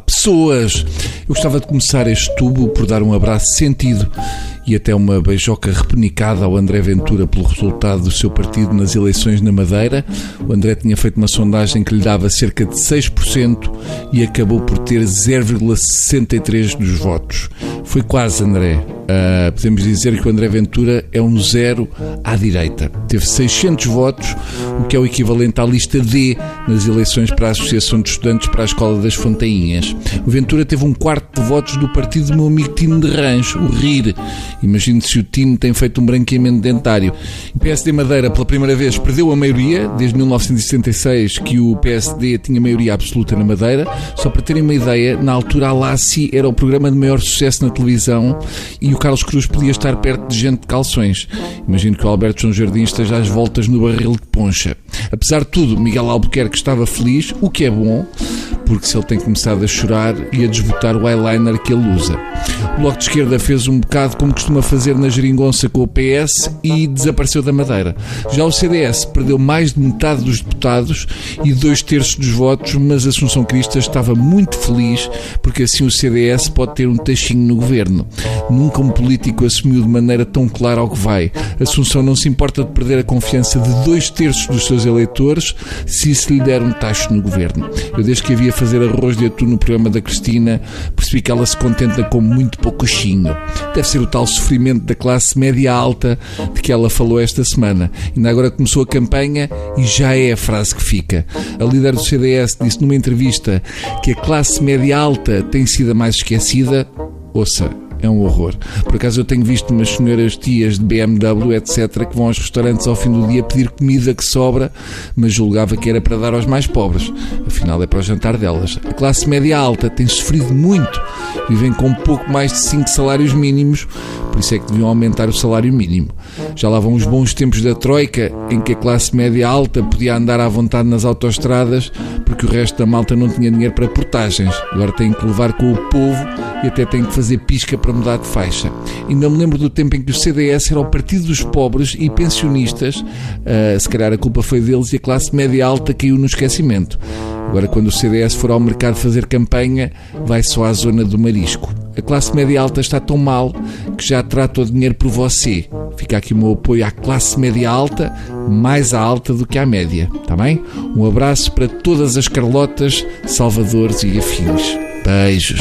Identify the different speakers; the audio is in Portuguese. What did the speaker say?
Speaker 1: pessoas. Eu gostava de começar este tubo por dar um abraço sentido e até uma beijoca repenicada ao André Ventura pelo resultado do seu partido nas eleições na Madeira. O André tinha feito uma sondagem que lhe dava cerca de 6% e acabou por ter 0,63% dos votos. Foi quase, André. Uh, podemos dizer que o André Ventura é um zero à direita. Teve 600 votos, o que é o equivalente à lista D nas eleições para a Associação de Estudantes para a Escola das Fontainhas. O Ventura teve um quarto de votos do partido do meu amigo Tino de Rancho, o RIR. Imagine se o Tino tem feito um branqueamento dentário. O PSD Madeira, pela primeira vez, perdeu a maioria, desde 1976 que o PSD tinha maioria absoluta na Madeira. Só para terem uma ideia, na altura a LACI era o programa de maior sucesso na televisão e o Carlos Cruz podia estar perto de gente de calções. Imagino que o Alberto João Jardim esteja às voltas no barril de poncha. Apesar de tudo, Miguel Albuquerque estava feliz, o que é bom, porque se ele tem começado a chorar e a desbotar o eyeliner que ele usa. O Bloco de Esquerda fez um bocado como costuma fazer na geringonça com o PS e desapareceu da Madeira. Já o CDS perdeu mais de metade dos deputados e dois terços dos votos, mas Assunção Cristas estava muito feliz porque assim o CDS pode ter um tachinho no governo. Nunca um político assumiu de maneira tão clara ao que vai. Assunção não se importa de perder a confiança de dois terços dos seus eleitores se isso lhe der um tacho no governo. Eu desde que havia fazer arroz de atum no programa da Cristina, percebi que ela se contenta com muito poucochinho. Deve ser o tal sofrimento da classe média alta de que ela falou esta semana. Ainda agora começou a campanha e já é a frase que fica. A líder do CDS disse numa entrevista que a classe média alta tem sido a mais esquecida. Ouça, é um horror. Por acaso eu tenho visto umas senhoras tias de BMW, etc., que vão aos restaurantes ao fim do dia pedir comida que sobra, mas julgava que era para dar aos mais pobres. Afinal, é para o jantar delas. A classe média alta tem sofrido muito. Vivem com pouco mais de 5 salários mínimos, por isso é que deviam aumentar o salário mínimo. Já lá vão os bons tempos da Troika, em que a classe média alta podia andar à vontade nas autoestradas, porque o resto da malta não tinha dinheiro para portagens. Agora tem que levar com o povo e até tem que fazer pisca para mudar de faixa. Ainda me lembro do tempo em que o CDS era o partido dos pobres e pensionistas, uh, se calhar a culpa foi deles e a classe média alta caiu no esquecimento. Agora, quando o CDS for ao mercado fazer campanha, vai só à zona do marisco. A classe média alta está tão mal que já trata o dinheiro por você. Fica aqui o meu apoio à classe média alta, mais alta do que à média, está bem? Um abraço para todas as Carlotas, Salvadores e afins. Beijos.